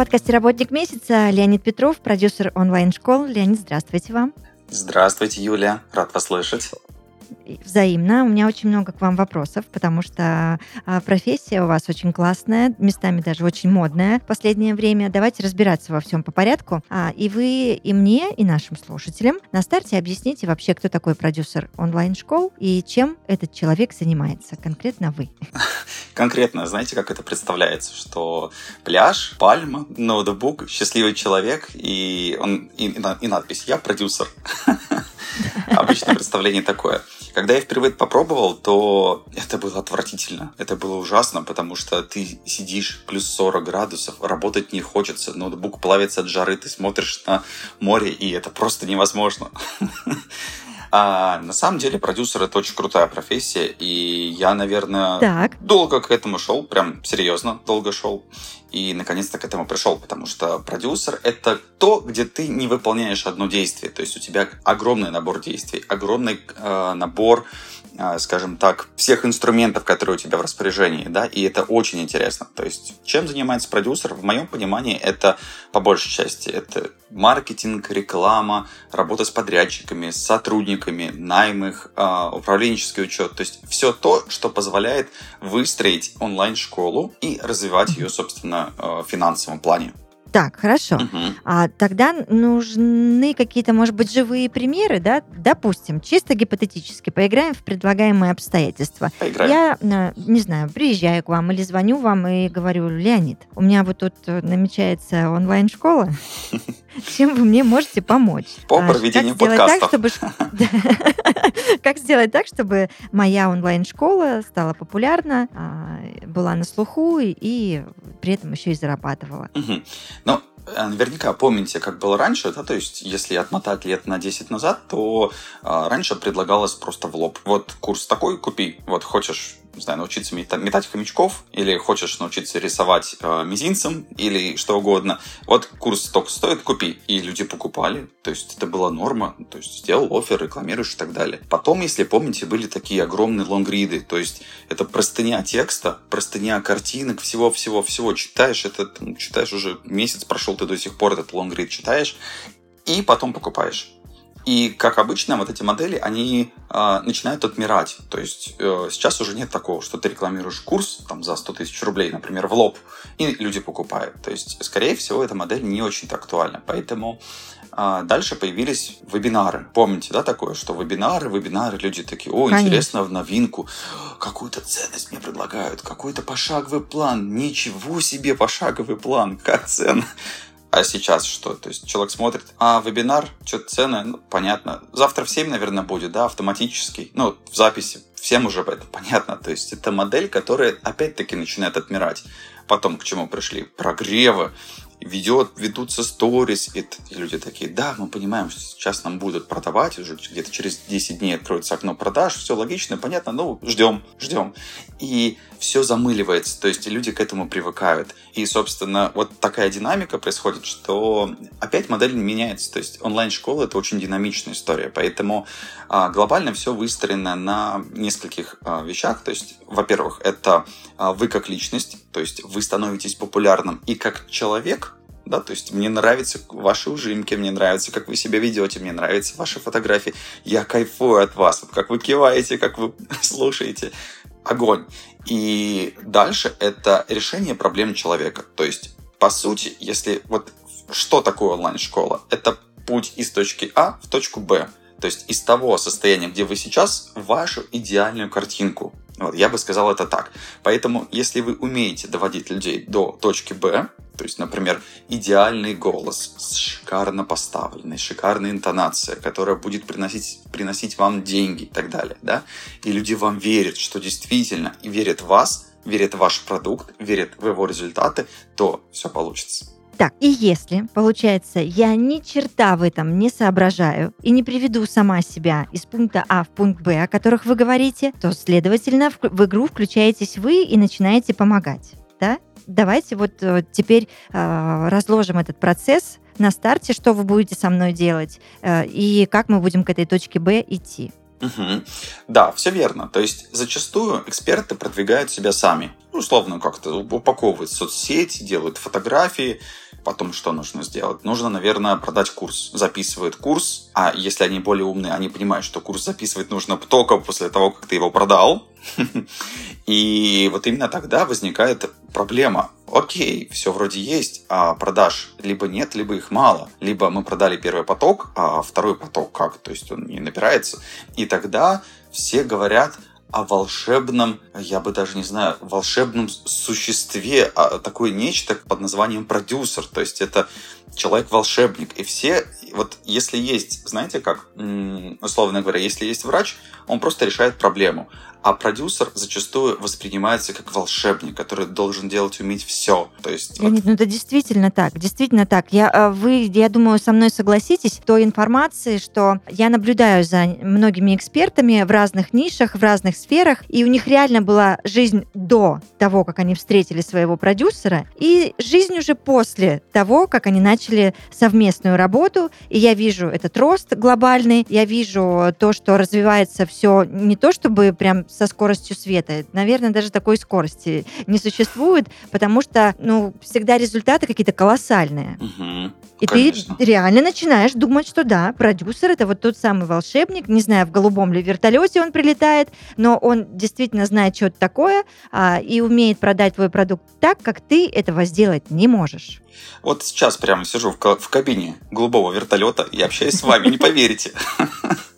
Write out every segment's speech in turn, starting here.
Подкасте «Работник месяца» Леонид Петров, продюсер онлайн-школ. Леонид, здравствуйте вам. Здравствуйте, Юля. Рад вас слышать взаимно. У меня очень много к вам вопросов, потому что а, профессия у вас очень классная, местами даже очень модная в последнее время. Давайте разбираться во всем по порядку. А, и вы и мне, и нашим слушателям на старте объясните вообще, кто такой продюсер онлайн-школ и чем этот человек занимается, конкретно вы. Конкретно, знаете, как это представляется, что пляж, пальма, ноутбук, счастливый человек и, он, и, и надпись «Я продюсер». Обычное представление такое. Когда я впервые попробовал, то это было отвратительно. Это было ужасно, потому что ты сидишь плюс 40 градусов, работать не хочется, ноутбук плавится от жары, ты смотришь на море, и это просто невозможно. А на самом деле продюсер это очень крутая профессия, и я, наверное, так. долго к этому шел, прям серьезно долго шел и наконец-то к этому пришел, потому что продюсер — это то, где ты не выполняешь одно действие, то есть у тебя огромный набор действий, огромный э, набор скажем так, всех инструментов, которые у тебя в распоряжении, да, и это очень интересно. То есть, чем занимается продюсер? В моем понимании это, по большей части, это маркетинг, реклама, работа с подрядчиками, с сотрудниками, найм их, а, управленческий учет, то есть все то, что позволяет выстроить онлайн-школу и развивать ее, собственно, а, в финансовом плане. Так, хорошо. Угу. А тогда нужны какие-то, может быть, живые примеры, да? Допустим, чисто гипотетически поиграем в предлагаемые обстоятельства. Поиграем. Я, э, не знаю, приезжаю к вам или звоню вам и говорю, Леонид, у меня вот тут э, намечается онлайн-школа. Чем вы мне можете помочь? По а, проведению подкастов. Как сделать так, чтобы моя онлайн-школа стала популярна, а, была на слуху и при этом еще и зарабатывала? Ну, э, наверняка помните, как было раньше, да, то есть если отмотать лет на 10 назад, то а, раньше предлагалось просто в лоб. Вот курс такой купи, вот хочешь не знаю, научиться метать хомячков, или хочешь научиться рисовать э, мизинцем, или что угодно. Вот курс только стоит, купи. И люди покупали. То есть это была норма. То есть сделал офер, рекламируешь и так далее. Потом, если помните, были такие огромные лонгриды. То есть это простыня текста, простыня картинок, всего-всего-всего. Читаешь это, там, читаешь уже месяц прошел, ты до сих пор этот лонгрид читаешь, и потом покупаешь. И, как обычно, вот эти модели, они э, начинают отмирать. То есть э, сейчас уже нет такого, что ты рекламируешь курс там, за 100 тысяч рублей, например, в лоб, и люди покупают. То есть, скорее всего, эта модель не очень актуальна. Поэтому э, дальше появились вебинары. Помните, да, такое, что вебинары, вебинары, люди такие, о, Конечно. интересно, в новинку, какую-то ценность мне предлагают, какой-то пошаговый план, ничего себе пошаговый план, как ценно. А сейчас что? То есть человек смотрит, а вебинар, что-то цены, ну, понятно. Завтра в 7, наверное, будет, да, автоматический. Ну, в записи. Всем уже это понятно. То есть это модель, которая опять-таки начинает отмирать. Потом к чему пришли? Прогревы, ведет, ведутся сторис, и люди такие, да, мы понимаем, что сейчас нам будут продавать, уже где-то через 10 дней откроется окно продаж, все логично, понятно, ну, ждем, ждем. И все замыливается, то есть люди к этому привыкают. И, собственно, вот такая динамика происходит, что опять модель меняется, то есть онлайн-школа — это очень динамичная история, поэтому а, глобально все выстроено на нескольких а, вещах, то есть, во-первых, это а, вы как личность, то есть вы становитесь популярным и как человек, да, то есть мне нравятся ваши ужимки, мне нравится, как вы себя ведете, мне нравятся ваши фотографии, я кайфую от вас, вот как вы киваете, как вы слушаете, огонь. И дальше это решение проблем человека, то есть по сути, если вот что такое онлайн-школа? Это путь из точки А в точку Б. То есть из того состояния, где вы сейчас, вашу идеальную картинку. Вот, я бы сказал это так. Поэтому, если вы умеете доводить людей до точки Б, то есть, например, идеальный голос, шикарно поставленный, шикарная интонация, которая будет приносить, приносить вам деньги и так далее, да, и люди вам верят, что действительно, и верят в вас, верят в ваш продукт, верят в его результаты, то все получится. Так, и если, получается, я ни черта в этом не соображаю и не приведу сама себя из пункта А в пункт Б, о которых вы говорите, то, следовательно, в, игру включаетесь вы и начинаете помогать, да? Давайте вот э, теперь э, разложим этот процесс на старте, что вы будете со мной делать э, и как мы будем к этой точке Б идти. Угу. Да, все верно. То есть зачастую эксперты продвигают себя сами. Условно как-то упаковывают соцсети, делают фотографии, Потом что нужно сделать? Нужно, наверное, продать курс. Записывают курс, а если они более умные, они понимают, что курс записывать нужно только после того, как ты его продал. И вот именно тогда возникает проблема. Окей, все вроде есть, а продаж либо нет, либо их мало. Либо мы продали первый поток, а второй поток как? То есть он не набирается. И тогда все говорят, о волшебном, я бы даже не знаю, волшебном существе, а такое нечто под названием продюсер. То есть это человек-волшебник. И все, вот если есть, знаете как, условно говоря, если есть врач, он просто решает проблему. А продюсер зачастую воспринимается как волшебник, который должен делать, уметь все. То есть, Леонид, вот... ну это действительно так, действительно так. Я, э, вы, я думаю, со мной согласитесь, той информации, что я наблюдаю за многими экспертами в разных нишах, в разных сферах, и у них реально была жизнь до того, как они встретили своего продюсера, и жизнь уже после того, как они начали совместную работу, и я вижу этот рост глобальный, я вижу то, что развивается все не то, чтобы прям со скоростью света. Наверное, даже такой скорости не существует, потому что, ну, всегда результаты какие-то колоссальные. Угу. И Конечно. ты реально начинаешь думать, что да, продюсер это вот тот самый волшебник, не знаю, в голубом ли вертолете он прилетает, но он действительно знает, что это такое, а, и умеет продать твой продукт так, как ты этого сделать не можешь. Вот сейчас прямо сижу в, в кабине голубого вертолета и общаюсь с вами, не поверите.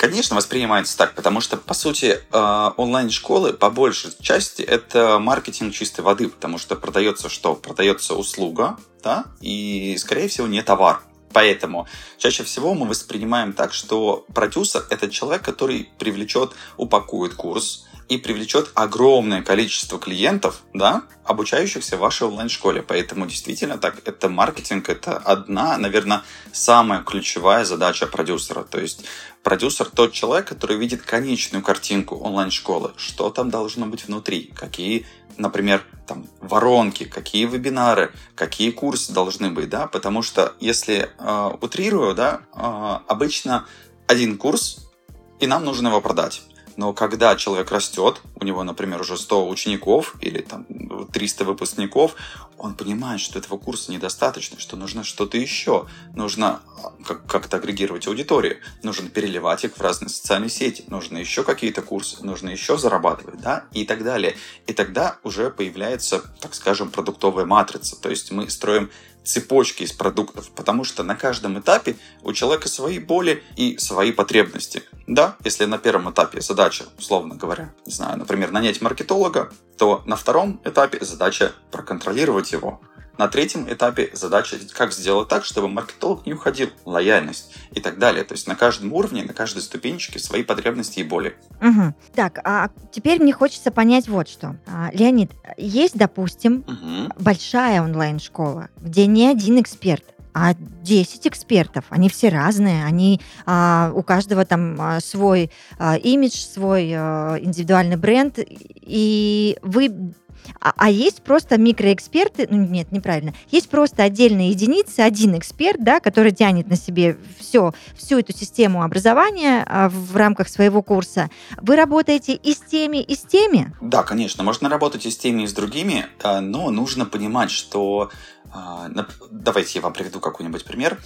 Конечно, воспринимается так, потому что, по сути, э, онлайн-школы по большей части это маркетинг чистой воды, потому что продается что? Продается услуга, да, и, скорее всего, не товар. Поэтому чаще всего мы воспринимаем так, что продюсер – это человек, который привлечет, упакует курс, и привлечет огромное количество клиентов, да, обучающихся в вашей онлайн-школе. Поэтому действительно так, это маркетинг, это одна, наверное, самая ключевая задача продюсера. То есть продюсер тот человек, который видит конечную картинку онлайн-школы, что там должно быть внутри, какие например, там, воронки, какие вебинары, какие курсы должны быть, да, потому что если э, утрирую, да, э, обычно один курс, и нам нужно его продать. Но когда человек растет, у него, например, уже 100 учеников или там 300 выпускников, он понимает, что этого курса недостаточно, что нужно что-то еще. Нужно а, как-то агрегировать аудиторию, нужно переливать их в разные социальные сети, нужно еще какие-то курсы, нужно еще зарабатывать, да, и так далее. И тогда уже появляется, так скажем, продуктовая матрица. То есть мы строим цепочки из продуктов, потому что на каждом этапе у человека свои боли и свои потребности. Да, если на первом этапе задача, условно говоря, не знаю, например, нанять маркетолога, то на втором этапе задача проконтролировать его. На третьем этапе задача, как сделать так, чтобы маркетолог не уходил, лояльность и так далее. То есть на каждом уровне, на каждой ступенчике свои потребности и боли. Угу. Так, а теперь мне хочется понять вот что. А, Леонид, есть, допустим, угу. большая онлайн-школа, где не один эксперт, а 10 экспертов. Они все разные, они а, у каждого там а, свой а, имидж, свой а, индивидуальный бренд, и вы а, а есть просто микроэксперты, ну нет, неправильно, есть просто отдельные единицы, один эксперт, да, который тянет на себе все, всю эту систему образования а, в рамках своего курса. Вы работаете и с теми, и с теми? Да, конечно, можно работать и с теми, и с другими, а, но нужно понимать, что... А, давайте я вам приведу какой-нибудь пример.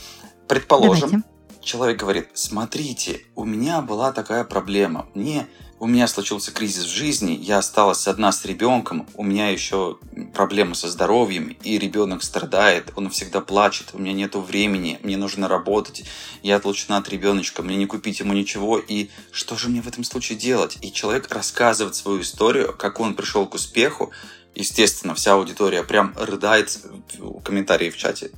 Предположим, Давайте. Человек говорит, смотрите, у меня была такая проблема, мне у меня случился кризис в жизни, я осталась одна с ребенком, у меня еще проблемы со здоровьем, и ребенок страдает, он всегда плачет, у меня нету времени, мне нужно работать, я отлучена от ребеночка, мне не купить ему ничего, и что же мне в этом случае делать? И человек рассказывает свою историю, как он пришел к успеху, естественно, вся аудитория прям рыдает, комментарии в чате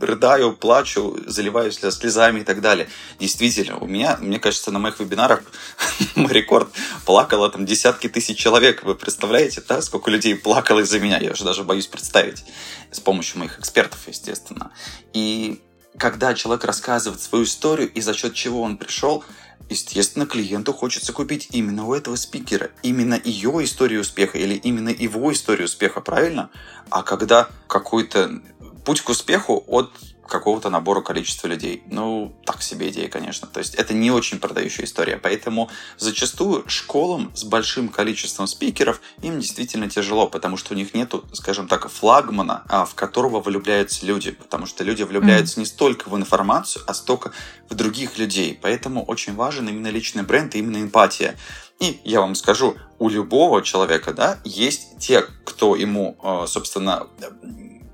рыдаю, плачу, заливаюсь слезами и так далее. Действительно, у меня, мне кажется, на моих вебинарах мой рекорд плакало там десятки тысяч человек. Вы представляете, да, сколько людей плакало из-за меня? Я уже даже боюсь представить. С помощью моих экспертов, естественно. И когда человек рассказывает свою историю и за счет чего он пришел, естественно, клиенту хочется купить именно у этого спикера, именно ее историю успеха или именно его историю успеха, правильно? А когда какой-то путь к успеху от какого-то набора количества людей. Ну, так себе идея, конечно. То есть это не очень продающая история. Поэтому зачастую школам с большим количеством спикеров им действительно тяжело, потому что у них нету, скажем так, флагмана, а, в которого влюбляются люди. Потому что люди влюбляются mm. не столько в информацию, а столько в других людей. Поэтому очень важен именно личный бренд и именно эмпатия. И я вам скажу, у любого человека, да, есть те, кто ему, а, собственно,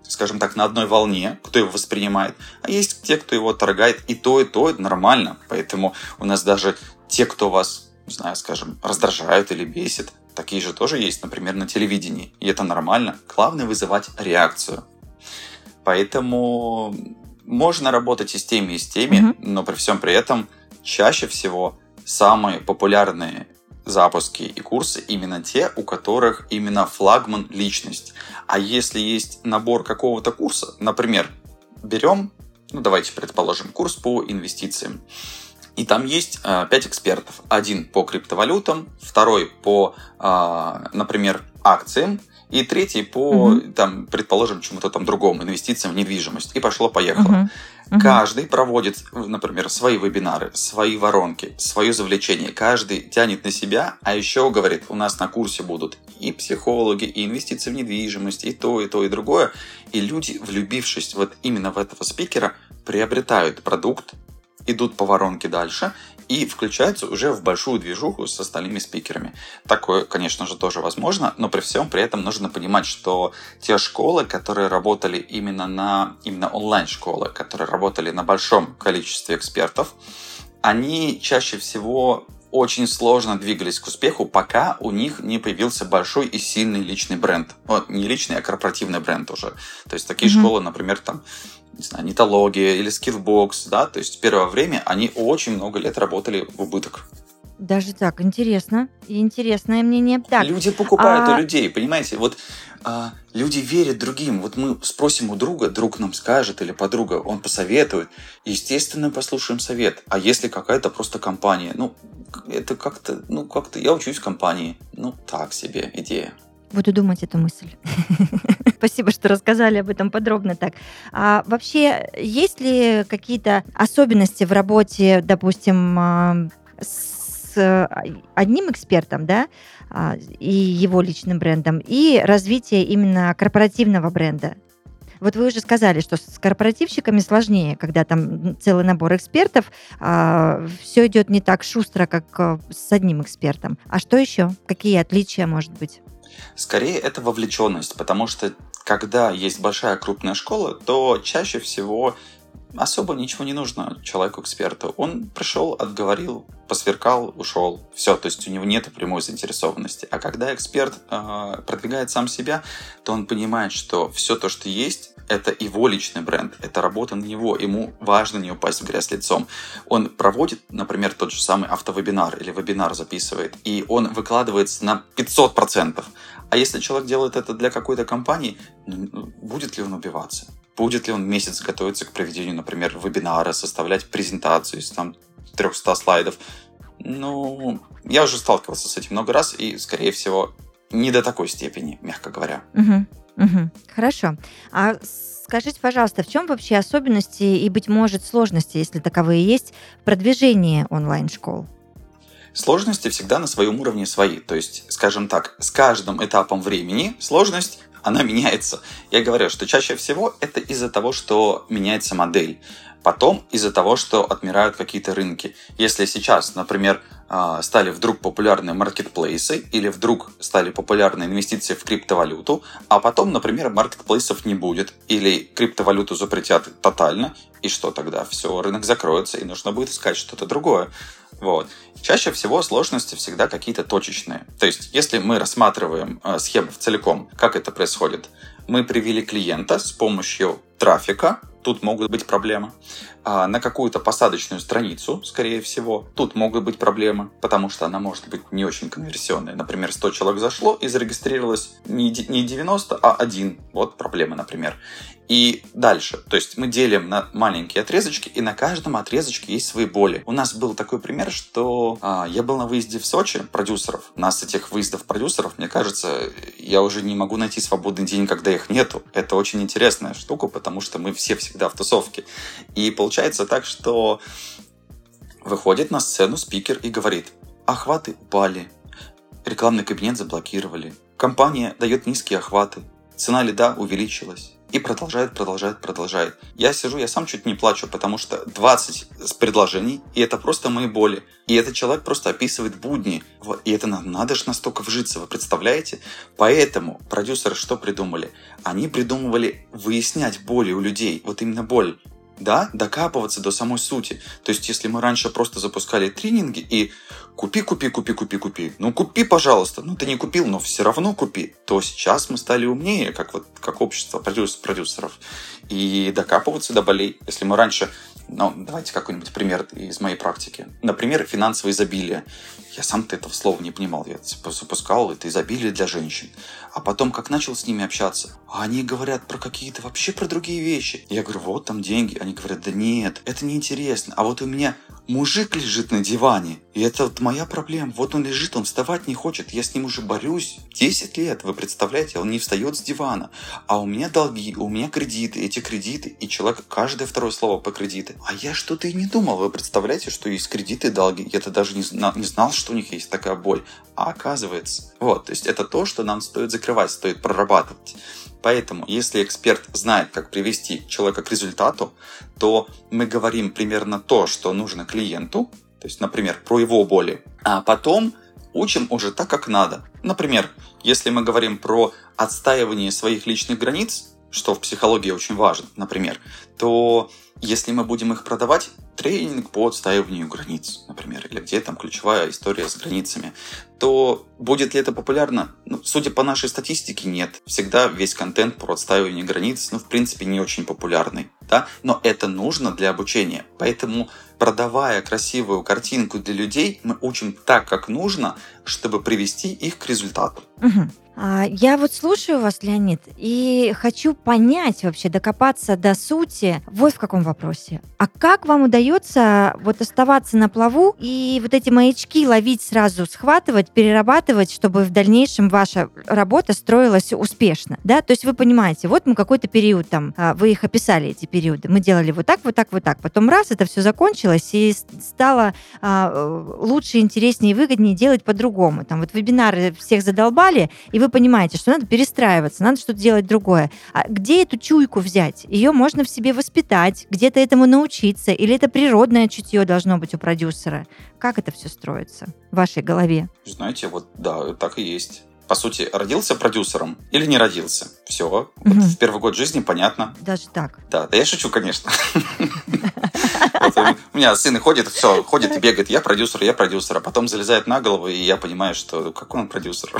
скажем так, на одной волне, кто его воспринимает, а есть те, кто его торгает, и то, и то это нормально. Поэтому у нас даже те, кто вас, не знаю, скажем, раздражают или бесит, такие же тоже есть, например, на телевидении. И это нормально. Главное вызывать реакцию. Поэтому можно работать и с теми, и с теми, mm-hmm. но при всем при этом чаще всего самые популярные запуски и курсы именно те, у которых именно флагман личность. А если есть набор какого-то курса, например, берем, ну давайте предположим, курс по инвестициям. И там есть э, 5 экспертов. Один по криптовалютам, второй по, э, например, акциям, и третий по, угу. там, предположим, чему-то там другому, инвестициям в недвижимость. И пошло-поехало. Угу. Каждый проводит, например, свои вебинары, свои воронки, свое завлечение. Каждый тянет на себя, а еще говорит, у нас на курсе будут и психологи, и инвестиции в недвижимость, и то, и то, и другое. И люди, влюбившись вот именно в этого спикера, приобретают продукт, идут по воронке дальше и включаются уже в большую движуху с остальными спикерами. Такое, конечно же, тоже возможно, но при всем при этом нужно понимать, что те школы, которые работали именно на именно онлайн-школы, которые работали на большом количестве экспертов, они чаще всего очень сложно двигались к успеху, пока у них не появился большой и сильный личный бренд. Вот, не личный, а корпоративный бренд уже. То есть такие mm-hmm. школы, например, там не знаю, нетология или скиллбокс, да, то есть первое время они очень много лет работали в убыток. Даже так, интересно. Интересное мнение. Так, люди покупают а... у людей, понимаете? Вот а, люди верят другим. Вот мы спросим у друга, друг нам скажет или подруга, он посоветует. Естественно, послушаем совет. А если какая-то просто компания, ну, это как-то, ну, как-то я учусь в компании. Ну, так себе идея. Буду думать эту мысль. Спасибо, что рассказали об этом подробно так. А вообще, есть ли какие-то особенности в работе, допустим, а, с а, одним экспертом, да, а, и его личным брендом, и развитие именно корпоративного бренда? Вот вы уже сказали, что с корпоративщиками сложнее, когда там целый набор экспертов, а, все идет не так шустро, как с одним экспертом. А что еще? Какие отличия, может быть? Скорее, это вовлеченность, потому что когда есть большая крупная школа, то чаще всего особо ничего не нужно человеку-эксперту. Он пришел, отговорил, посверкал, ушел. Все, то есть у него нет прямой заинтересованности. А когда эксперт э, продвигает сам себя, то он понимает, что все то, что есть, это его личный бренд, это работа на него, ему важно не упасть в грязь лицом. Он проводит, например, тот же самый автовебинар или вебинар записывает, и он выкладывается на 500%. А если человек делает это для какой-то компании, ну, будет ли он убиваться? Будет ли он месяц готовиться к проведению, например, вебинара, составлять презентацию из там 300 слайдов? Ну, я уже сталкивался с этим много раз, и, скорее всего, не до такой степени, мягко говоря. Угу, угу. Хорошо. А скажите, пожалуйста, в чем вообще особенности и, быть может, сложности, если таковые есть, в продвижении онлайн-школ? Сложности всегда на своем уровне свои. То есть, скажем так, с каждым этапом времени сложность она меняется. Я говорю, что чаще всего это из-за того, что меняется модель. Потом из-за того, что отмирают какие-то рынки. Если сейчас, например, а, стали вдруг популярны маркетплейсы или вдруг стали популярны инвестиции в криптовалюту, а потом, например, маркетплейсов не будет или криптовалюту запретят тотально, и что тогда? Все, рынок закроется, и нужно будет искать что-то другое. Вот. Чаще всего сложности всегда какие-то точечные. То есть, если мы рассматриваем э, схему в целиком, как это происходит? Мы привели клиента с помощью трафика, тут могут быть проблемы. А на какую-то посадочную страницу, скорее всего, тут могут быть проблемы, потому что она может быть не очень конверсионная. Например, 100 человек зашло и зарегистрировалось не 90, а 1. Вот проблема, например. И дальше. То есть мы делим на маленькие отрезочки, и на каждом отрезочке есть свои боли. У нас был такой пример, что а, я был на выезде в Сочи продюсеров. У нас этих выездов продюсеров, мне кажется, я уже не могу найти свободный день, когда их нету. Это очень интересная штука, потому что мы все всегда в тусовке. И получается так, что выходит на сцену спикер и говорит, охваты упали, рекламный кабинет заблокировали, компания дает низкие охваты, цена лида увеличилась и продолжает, продолжает, продолжает. Я сижу, я сам чуть не плачу, потому что 20 предложений, и это просто мои боли. И этот человек просто описывает будни. И это надо, надо же настолько вжиться, вы представляете? Поэтому продюсеры что придумали? Они придумывали выяснять боли у людей. Вот именно боль да, докапываться до самой сути. То есть, если мы раньше просто запускали тренинги и купи, купи, купи, купи, купи, ну купи, пожалуйста, ну ты не купил, но все равно купи, то сейчас мы стали умнее, как вот как общество продюс продюсеров, и докапываться до болей. Если мы раньше, ну, давайте какой-нибудь пример из моей практики. Например, финансовое изобилие. Я сам-то этого слова не понимал. Я запускал это изобилие для женщин. А потом, как начал с ними общаться, они говорят про какие-то вообще про другие вещи. Я говорю, вот там деньги. Они говорят, да нет, это неинтересно. А вот у меня мужик лежит на диване, и это вот моя проблема. Вот он лежит, он вставать не хочет. Я с ним уже борюсь 10 лет, вы представляете, он не встает с дивана. А у меня долги, у меня кредиты, эти кредиты, и человек каждое второе слово по кредиты. А я что-то и не думал. Вы представляете, что есть кредиты и долги? Я-то даже не знал, не знал, что у них есть такая боль. А оказывается. Вот, то есть это то, что нам стоит закрывать, стоит прорабатывать. Поэтому, если эксперт знает, как привести человека к результату, то мы говорим примерно то, что нужно клиенту, то есть, например, про его боли, а потом учим уже так, как надо. Например, если мы говорим про отстаивание своих личных границ, что в психологии очень важно, например, то если мы будем их продавать, тренинг по отстаиванию границ, например, или где там ключевая история с границами, то будет ли это популярно? Ну, судя по нашей статистике, нет. Всегда весь контент про отстаивание границ, ну, в принципе, не очень популярный, да? Но это нужно для обучения. Поэтому, продавая красивую картинку для людей, мы учим так, как нужно, чтобы привести их к результату. Угу. Я вот слушаю вас, Леонид, и хочу понять вообще, докопаться до сути вот в каком вопросе. А как вам удается вот оставаться на плаву и вот эти маячки ловить сразу, схватывать, перерабатывать, чтобы в дальнейшем ваша работа строилась успешно, да? То есть вы понимаете, вот мы какой-то период там, а, вы их описали, эти периоды, мы делали вот так, вот так, вот так, потом раз, это все закончилось, и стало а, лучше, интереснее и выгоднее делать по-другому. Там вот вебинары всех задолбали, и вы вы понимаете, что надо перестраиваться, надо что-то делать другое. А где эту чуйку взять? Ее можно в себе воспитать, где-то этому научиться, или это природное чутье должно быть у продюсера? Как это все строится в вашей голове? Знаете, вот да, так и есть по сути, родился продюсером или не родился. Все. Вот угу. в первый год жизни понятно. Даже так. Да, да я шучу, конечно. У меня сын ходит, все, ходит и бегает, я продюсер, я продюсер, а потом залезает на голову, и я понимаю, что какой он продюсер.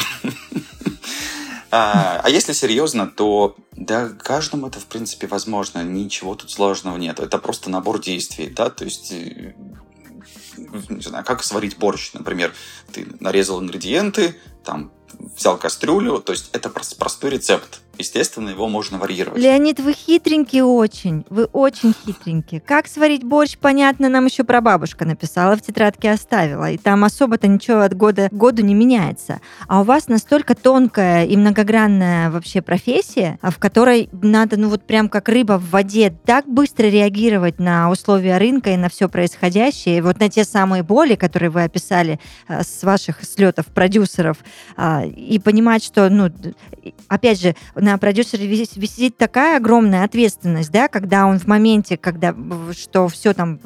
А, а если серьезно, то да, каждому это, в принципе, возможно. Ничего тут сложного нет. Это просто набор действий, да, то есть э, не знаю, как сварить борщ, например. Ты нарезал ингредиенты, там взял кастрюлю, то есть это простой рецепт. Естественно, его можно варьировать. Леонид, вы хитренький очень. Вы очень хитренький. Как сварить борщ, понятно, нам еще прабабушка написала, в тетрадке оставила. И там особо-то ничего от года к году не меняется. А у вас настолько тонкая и многогранная вообще профессия, в которой надо, ну вот прям как рыба в воде, так быстро реагировать на условия рынка и на все происходящее. И вот на те самые боли, которые вы описали э, с ваших слетов продюсеров, а, и понимать, что, ну, опять же, на продюсере висит такая огромная ответственность, да, когда он в моменте, когда что все там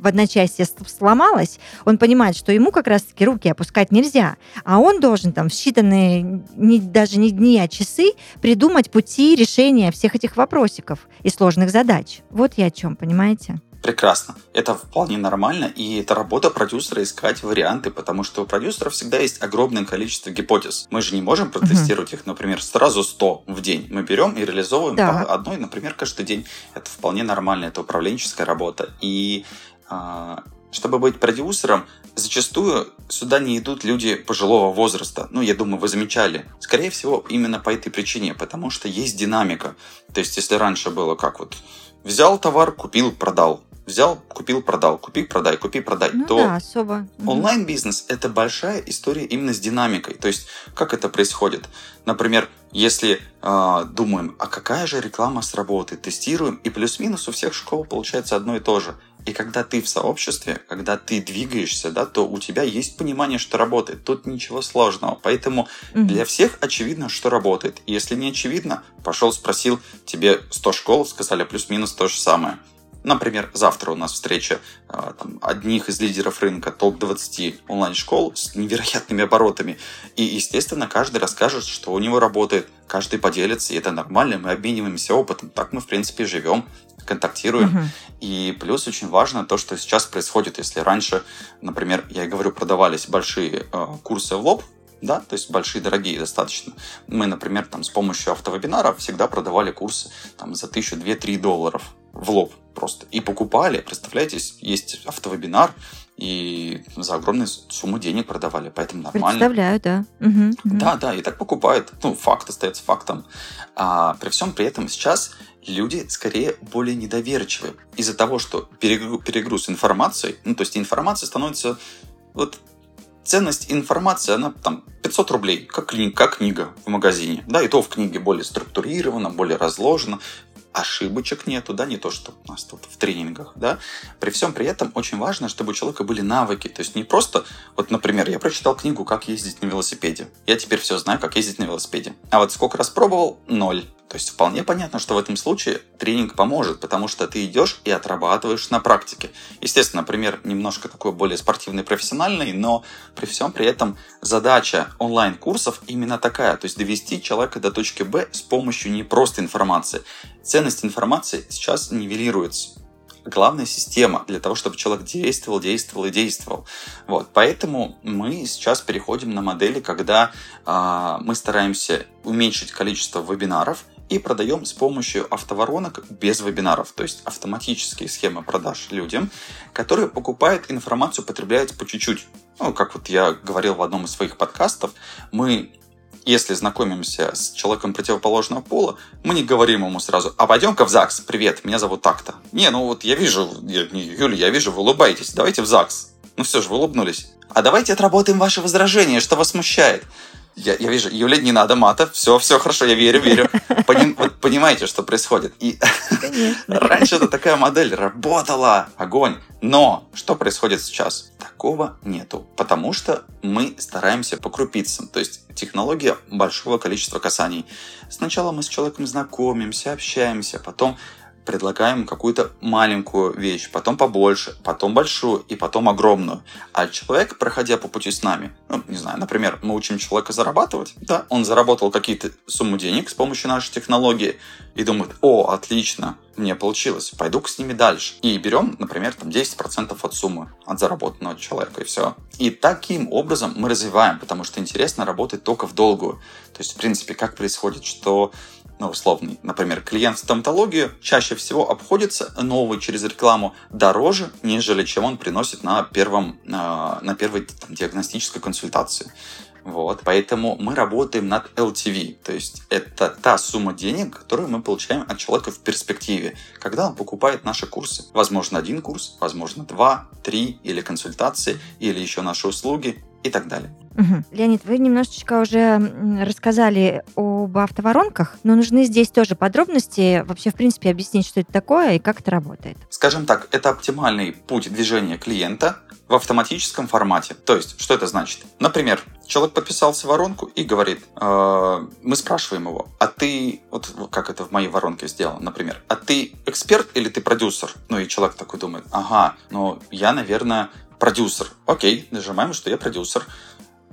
в одночасье сломалось, он понимает, что ему как раз-таки руки опускать нельзя, а он должен там в считанные не, даже не дни, а часы придумать пути решения всех этих вопросиков и сложных задач. Вот я о чем, понимаете? Прекрасно. Это вполне нормально, и это работа продюсера искать варианты, потому что у продюсера всегда есть огромное количество гипотез. Мы же не можем протестировать их, например, сразу 100 в день. Мы берем и реализовываем Да. по одной, например, каждый день. Это вполне нормально, это управленческая работа. И а, чтобы быть продюсером, зачастую сюда не идут люди пожилого возраста. Ну, я думаю, вы замечали. Скорее всего, именно по этой причине, потому что есть динамика. То есть, если раньше было как вот взял товар, купил, продал. Взял, купил, продал. Купи, продай, купи, продай. Ну то да, особо. Онлайн-бизнес – это большая история именно с динамикой. То есть, как это происходит? Например, если э, думаем, а какая же реклама сработает, тестируем, и плюс-минус у всех школ получается одно и то же. И когда ты в сообществе, когда ты двигаешься, да, то у тебя есть понимание, что работает. Тут ничего сложного. Поэтому Мгм. для всех очевидно, что работает. И если не очевидно, пошел, спросил, тебе 100 школ сказали плюс-минус то же самое. Например, завтра у нас встреча а, там, одних из лидеров рынка, топ-20 онлайн-школ с невероятными оборотами. И, естественно, каждый расскажет, что у него работает. Каждый поделится, и это нормально, мы обмениваемся опытом. Так мы, в принципе, живем, контактируем. Мгм. И плюс очень важно то, что сейчас происходит. Если раньше, например, я и говорю, продавались большие э, курсы в лоб, да, то есть большие, дорогие достаточно. Мы, например, там с помощью автовебинаров всегда продавали курсы там за тысячу, две, три долларов в лоб просто. И покупали, представляете, есть автовебинар, и за огромную сумму денег продавали, поэтому нормально. Представляю, да. Мгм, мгм. Да, да, и так покупают. Ну, факт остается фактом. А при всем при этом сейчас люди скорее более недоверчивы из-за того, что перегру- перегруз информации, ну, то есть информация становится... Вот ценность информации, она там 500 рублей, как, как книга в магазине. Да, и то в книге более структурировано, более разложено. Ошибочек нету, да, не то, что у нас тут в тренингах, да. При всем при этом очень важно, чтобы у человека были навыки. То есть не просто, вот, например, я прочитал книгу «Как ездить на велосипеде». Я теперь все знаю, как ездить на велосипеде. А вот сколько раз пробовал? Ноль. То есть вполне понятно, что в этом случае тренинг поможет, потому что ты идешь и отрабатываешь на практике. Естественно, например, немножко такой более спортивный, профессиональный, но при всем при этом задача онлайн-курсов именно такая, то есть довести человека до точки Б с помощью не просто информации. Ценность информации сейчас нивелируется. Главная система для того, чтобы человек действовал, действовал и действовал. Вот, поэтому мы сейчас переходим на модели, когда а, мы стараемся уменьшить количество вебинаров и продаем с помощью автоворонок без вебинаров, то есть автоматические схемы продаж людям, которые покупают информацию, потребляют по чуть-чуть. Ну, как вот я говорил в одном из своих подкастов, мы если знакомимся с человеком противоположного пола, мы не говорим ему сразу, а пойдем-ка в ЗАГС, привет, меня зовут так-то. Не, ну вот я вижу, Юля, я вижу, вы улыбаетесь, давайте в ЗАГС. Ну все же, вы улыбнулись. А давайте отработаем ваше возражение, что вас смущает. Я, я вижу, Юля, не надо мата, все, все хорошо, я верю, верю. Поним- вот понимаете, что происходит. И раньше это такая модель работала, огонь. Но что происходит сейчас? Такого нету, потому что мы стараемся по крупицам. То есть технология большого количества касаний. Сначала мы с человеком знакомимся, общаемся, потом предлагаем какую-то маленькую вещь, потом побольше, потом большую и потом огромную. А человек, проходя по пути с нами, ну, не знаю, например, мы учим человека зарабатывать, да, он заработал какие-то сумму денег с помощью нашей технологии и думает, о, отлично, мне получилось, пойду-ка с ними дальше. И берем, например, там 10% от суммы, от заработанного человека, и все. И таким образом мы развиваем, потому что интересно работать только в долгую. То есть, в принципе, как происходит, что ну, условный, например, клиент в стоматологию чаще всего обходится новый через рекламу дороже, нежели чем он приносит на, первом, э, на первой там, диагностической консультации. Вот, поэтому мы работаем над LTV, то есть это та сумма денег, которую мы получаем от человека в перспективе, когда он покупает наши курсы. Возможно, один курс, возможно, два, три, или консультации, или еще наши услуги и так далее. Мгм. Леонид, вы немножечко уже рассказали об автоворонках, но нужны здесь тоже подробности, вообще, в принципе, объяснить, что это такое и как это работает. Скажем так, это оптимальный путь движения клиента в автоматическом формате. То есть, что это значит? Например, человек подписался в воронку и говорит, э, мы спрашиваем его, а ты, вот как это в моей воронке сделано, например, а ты эксперт или ты продюсер? Ну и человек такой думает, ага, ну я, наверное, продюсер. Окей, нажимаем, что я продюсер.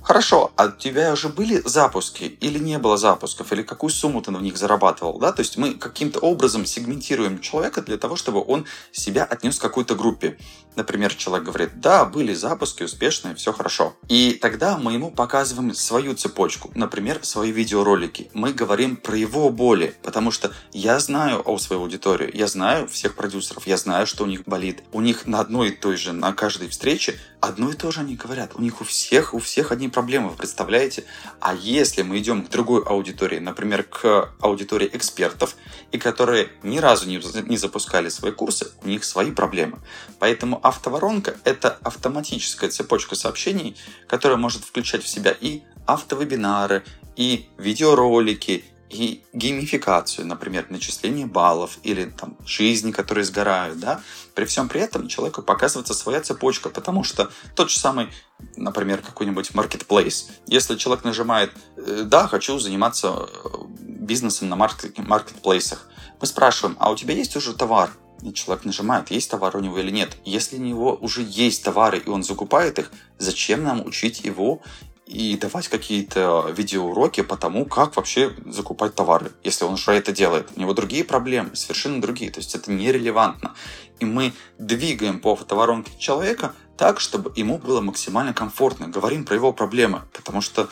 Хорошо, а у тебя уже были запуски или не было запусков, или какую сумму ты на них зарабатывал, да? То есть мы каким-то образом сегментируем человека для того, чтобы он себя отнес к какой-то группе. Например, человек говорит, да, были запуски успешные, все хорошо. И тогда мы ему показываем свою цепочку, например, свои видеоролики. Мы говорим про его боли, потому что я знаю о своей аудитории, я знаю всех продюсеров, я знаю, что у них болит. У них на одной и той же, на каждой встрече одно и то же они говорят. У них у всех, у всех одни проблемы, вы представляете? А если мы идем к другой аудитории, например, к аудитории экспертов, и которые ни разу не, не запускали свои курсы, у них свои проблемы. Поэтому автоворонка — это автоматическая цепочка сообщений, которая может включать в себя и автовебинары, и видеоролики, и геймификацию, например, начисление баллов или там жизни, которые сгорают, да, при всем при этом человеку показывается своя цепочка, потому что тот же самый, например, какой-нибудь marketplace, если человек нажимает «Э, «да, хочу заниматься э, бизнесом на маркетплейсах», мы спрашиваем «а у тебя есть уже товар?» И человек нажимает, есть товар у него или нет. Если у него уже есть товары, и он закупает их, зачем нам учить его и давать какие-то видеоуроки по тому, как вообще закупать товары, если он уже это делает. У него другие проблемы, совершенно другие, то есть это нерелевантно. И мы двигаем по фотоворонке человека так, чтобы ему было максимально комфортно. Говорим про его проблемы, потому что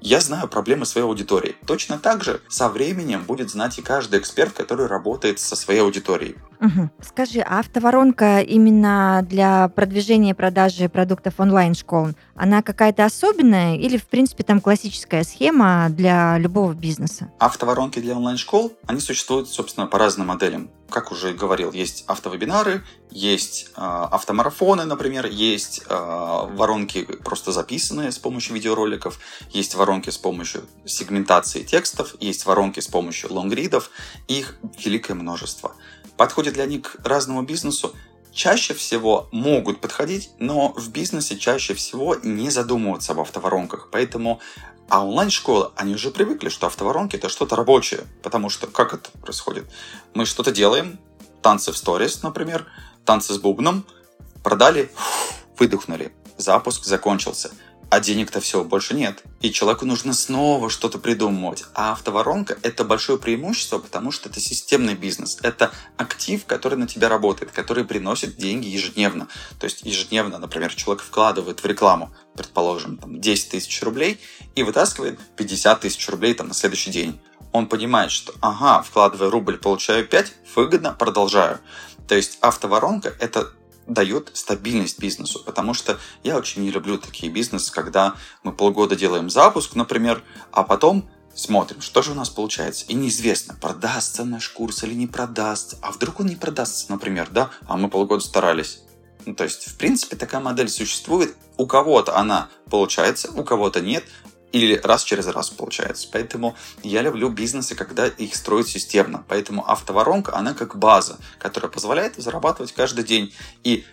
я знаю проблемы своей аудитории. Точно так же со временем будет знать и каждый эксперт, который работает со своей аудиторией. Угу. Скажи, а автоворонка именно для продвижения продажи продуктов онлайн-школ, она какая-то особенная или, в принципе, там классическая схема для любого бизнеса? Автоворонки для онлайн-школ, они существуют, собственно, по разным моделям. Как уже говорил, есть автовебинары, есть э, автомарафоны, например, есть э, воронки просто записанные с помощью видеороликов, есть воронки с помощью сегментации текстов, есть воронки с помощью лонгридов, их великое множество подходят ли они к разному бизнесу, чаще всего могут подходить, но в бизнесе чаще всего не задумываться об автоворонках. Поэтому а онлайн-школы, они уже привыкли, что автоворонки это что-то рабочее. Потому что как это происходит? Мы что-то делаем, танцы в сторис, например, танцы с бубном, продали, выдохнули, запуск закончился а денег-то все больше нет. И человеку нужно снова что-то придумывать. А автоворонка – это большое преимущество, потому что это системный бизнес. Это актив, который на тебя работает, который приносит деньги ежедневно. То есть ежедневно, например, человек вкладывает в рекламу, предположим, там, 10 тысяч рублей и вытаскивает 50 тысяч рублей там, на следующий день. Он понимает, что, ага, вкладывая рубль, получаю 5, выгодно, продолжаю. То есть автоворонка – это дает стабильность бизнесу, потому что я очень не люблю такие бизнесы, когда мы полгода делаем запуск, например, а потом смотрим, что же у нас получается. И неизвестно, продастся наш курс или не продастся. А вдруг он не продастся, например, да? А мы полгода старались. Ну, то есть, в принципе, такая модель существует. У кого-то она получается, у кого-то нет или раз через раз получается. Поэтому я люблю бизнесы, когда их строят системно. Поэтому автоворонка, она как база, которая позволяет зарабатывать каждый день. И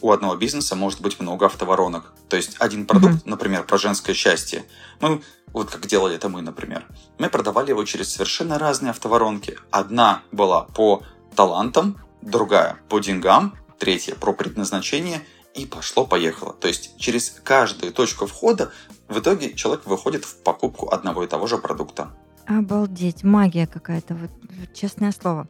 у одного бизнеса может быть много автоворонок. То есть один продукт, mm-hmm. например, про женское счастье, мы, вот как делали это мы, например, мы продавали его через совершенно разные автоворонки. Одна была по талантам, другая по деньгам, третья про предназначение, и пошло-поехало. То есть через каждую точку входа в итоге человек выходит в покупку одного и того же продукта. Обалдеть, магия какая-то, вот, честное слово.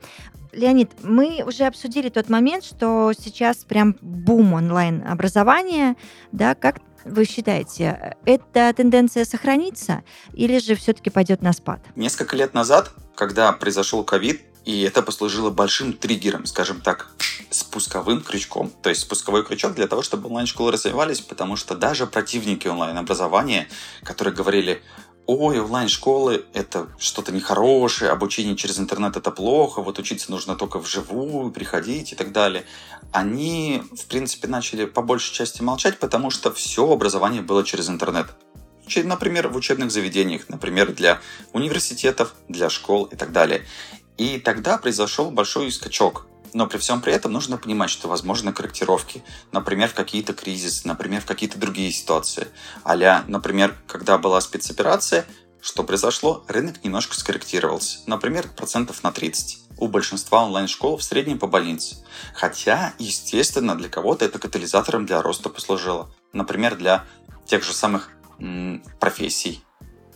Леонид, мы уже обсудили тот момент, что сейчас прям бум онлайн-образования, да, как вы считаете, эта тенденция сохранится или же все-таки пойдет на спад? Несколько лет назад, когда произошел ковид, и это послужило большим триггером, скажем так, спусковым крючком. То есть спусковой крючок для того, чтобы онлайн-школы развивались, потому что даже противники онлайн-образования, которые говорили, ой, онлайн-школы это что-то нехорошее, обучение через интернет это плохо, вот учиться нужно только вживую, приходить и так далее. Они, в принципе, начали по большей части молчать, потому что все образование было через интернет. Например, в учебных заведениях, например, для университетов, для школ и так далее. И тогда произошел большой скачок. Но при всем при этом нужно понимать, что возможны корректировки. Например, в какие-то кризисы, например, в какие-то другие ситуации. Аля, например, когда была спецоперация, что произошло? Рынок немножко скорректировался. Например, процентов на 30 у большинства онлайн-школ в среднем по больнице. Хотя, естественно, для кого-то это катализатором для роста послужило. Например, для тех же самых профессий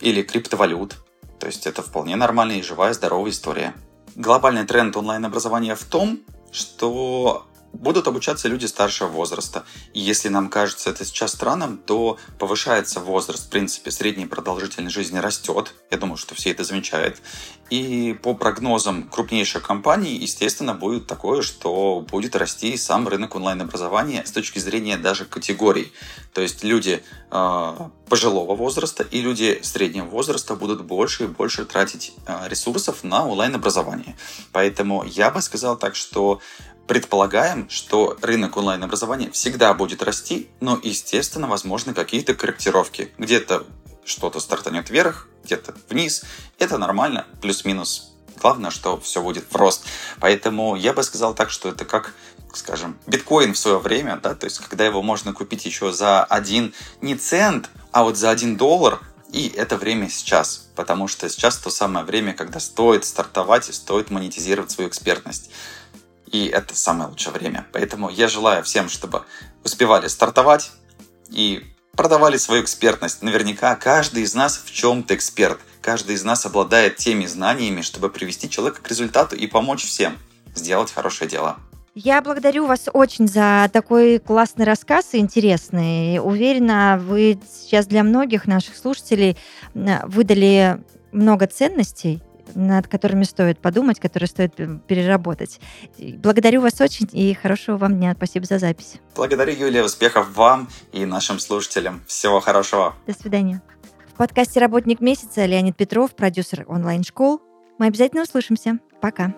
или криптовалют. То есть это вполне нормальная и живая, здоровая история. Глобальный тренд онлайн-образования в том, что будут обучаться люди старшего возраста. И если нам кажется это сейчас странным, то повышается возраст, в принципе, средней продолжительность жизни растет. Я думаю, что все это замечают. И по прогнозам крупнейших компаний, естественно, будет такое, что будет расти сам рынок онлайн-образования с точки зрения даже категорий. То есть люди э, пожилого возраста и люди среднего возраста будут больше и больше тратить э, ресурсов на онлайн-образование. Поэтому я бы сказал так, что Предполагаем, что рынок онлайн-образования всегда будет расти, но, естественно, возможны какие-то корректировки. Где-то что-то стартанет вверх, где-то вниз. Это нормально, плюс-минус. Главное, что все будет в рост. Поэтому я бы сказал так, что это как скажем, биткоин в свое время, да, то есть когда его можно купить еще за один не цент, а вот за один доллар, и это время сейчас, потому что сейчас то самое время, когда стоит стартовать и стоит монетизировать свою экспертность и это самое лучшее время. Поэтому я желаю всем, чтобы успевали стартовать и продавали свою экспертность. Наверняка каждый из нас в чем-то эксперт. Каждый из нас обладает теми знаниями, чтобы привести человека к результату и помочь всем сделать хорошее дело. Я благодарю вас очень за такой классный рассказ и интересный. Уверена, вы сейчас для многих наших слушателей выдали много ценностей, над которыми стоит подумать, которые стоит э, переработать. Благодарю вас очень и хорошего вам дня. Спасибо за запись. Благодарю, Юлия. Успехов вам и нашим слушателям. Всего хорошего. До свидания. В подкасте «Работник месяца» Леонид Петров, продюсер онлайн-школ. Мы обязательно услышимся. Пока.